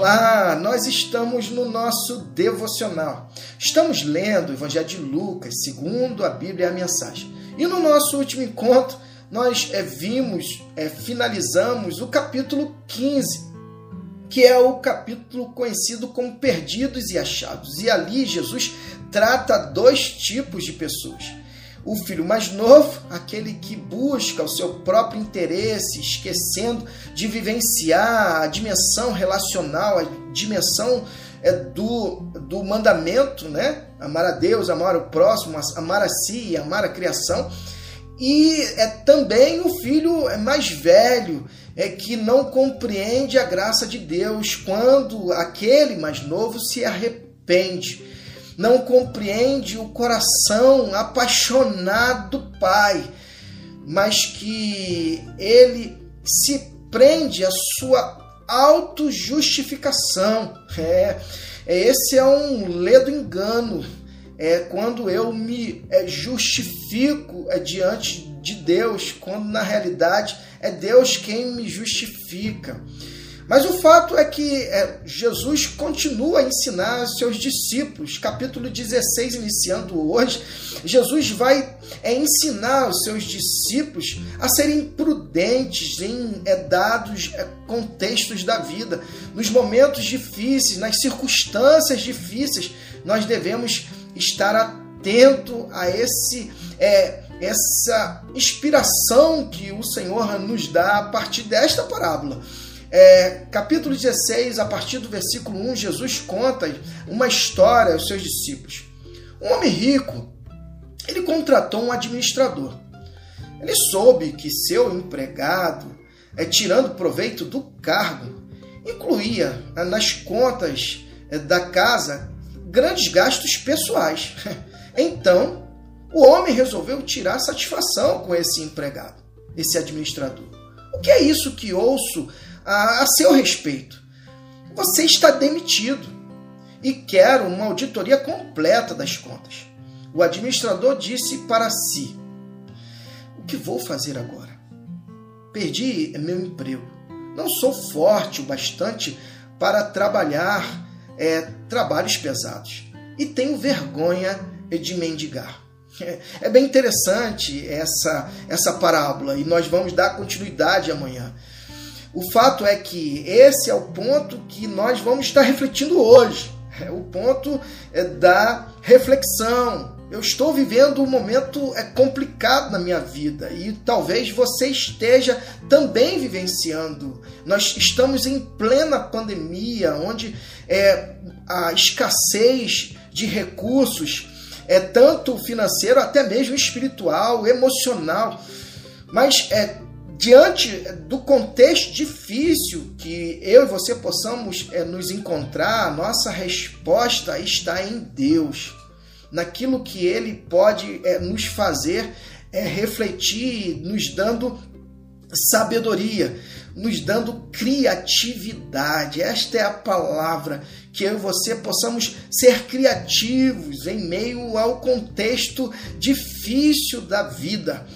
Olá, nós estamos no nosso devocional. Estamos lendo o Evangelho de Lucas, segundo a Bíblia e a mensagem. E no nosso último encontro, nós é, vimos, é, finalizamos o capítulo 15, que é o capítulo conhecido como Perdidos e Achados. E ali Jesus trata dois tipos de pessoas o filho mais novo, aquele que busca o seu próprio interesse, esquecendo de vivenciar a dimensão relacional, a dimensão é, do, do mandamento, né? Amar a Deus, amar o próximo, amar a si, amar a criação. E é também o filho mais velho, é que não compreende a graça de Deus quando aquele mais novo se arrepende não compreende o coração apaixonado do Pai, mas que ele se prende à sua autojustificação. É, é, esse é um ledo engano. É quando eu me é, justifico é, diante de Deus, quando na realidade é Deus quem me justifica. Mas o fato é que é, Jesus continua a ensinar seus discípulos. Capítulo 16, iniciando hoje, Jesus vai é, ensinar os seus discípulos a serem prudentes em é, dados contextos da vida. Nos momentos difíceis, nas circunstâncias difíceis, nós devemos estar atento a esse é, essa inspiração que o Senhor nos dá a partir desta parábola. É, capítulo 16, a partir do versículo 1, Jesus conta uma história aos seus discípulos. Um homem rico, ele contratou um administrador. Ele soube que seu empregado, é, tirando proveito do cargo, incluía é, nas contas é, da casa grandes gastos pessoais. Então, o homem resolveu tirar satisfação com esse empregado, esse administrador. O que é isso que ouço a, a seu respeito. Você está demitido e quero uma auditoria completa das contas. O administrador disse para si: O que vou fazer agora? Perdi meu emprego. Não sou forte o bastante para trabalhar é, trabalhos pesados e tenho vergonha de mendigar. É bem interessante essa, essa parábola e nós vamos dar continuidade amanhã. O fato é que esse é o ponto que nós vamos estar refletindo hoje. É o ponto é, da reflexão. Eu estou vivendo um momento é, complicado na minha vida e talvez você esteja também vivenciando. Nós estamos em plena pandemia, onde é, a escassez de recursos é tanto financeiro, até mesmo espiritual, emocional. Mas é diante do contexto difícil que eu e você possamos é, nos encontrar, nossa resposta está em Deus, naquilo que Ele pode é, nos fazer é, refletir, nos dando sabedoria, nos dando criatividade. Esta é a palavra que eu e você possamos ser criativos em meio ao contexto difícil da vida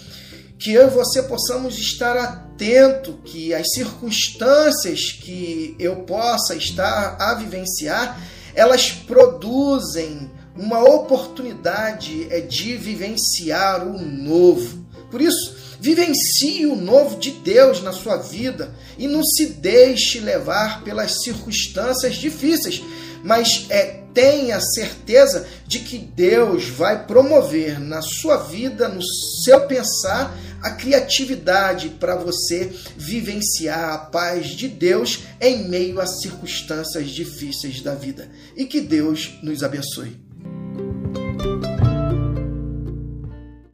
que eu e você possamos estar atento que as circunstâncias que eu possa estar a vivenciar, elas produzem uma oportunidade é, de vivenciar o novo. Por isso, vivencie o novo de Deus na sua vida e não se deixe levar pelas circunstâncias difíceis, mas é, tenha certeza de que Deus vai promover na sua vida, no seu pensar, a criatividade para você vivenciar a paz de Deus em meio às circunstâncias difíceis da vida. E que Deus nos abençoe.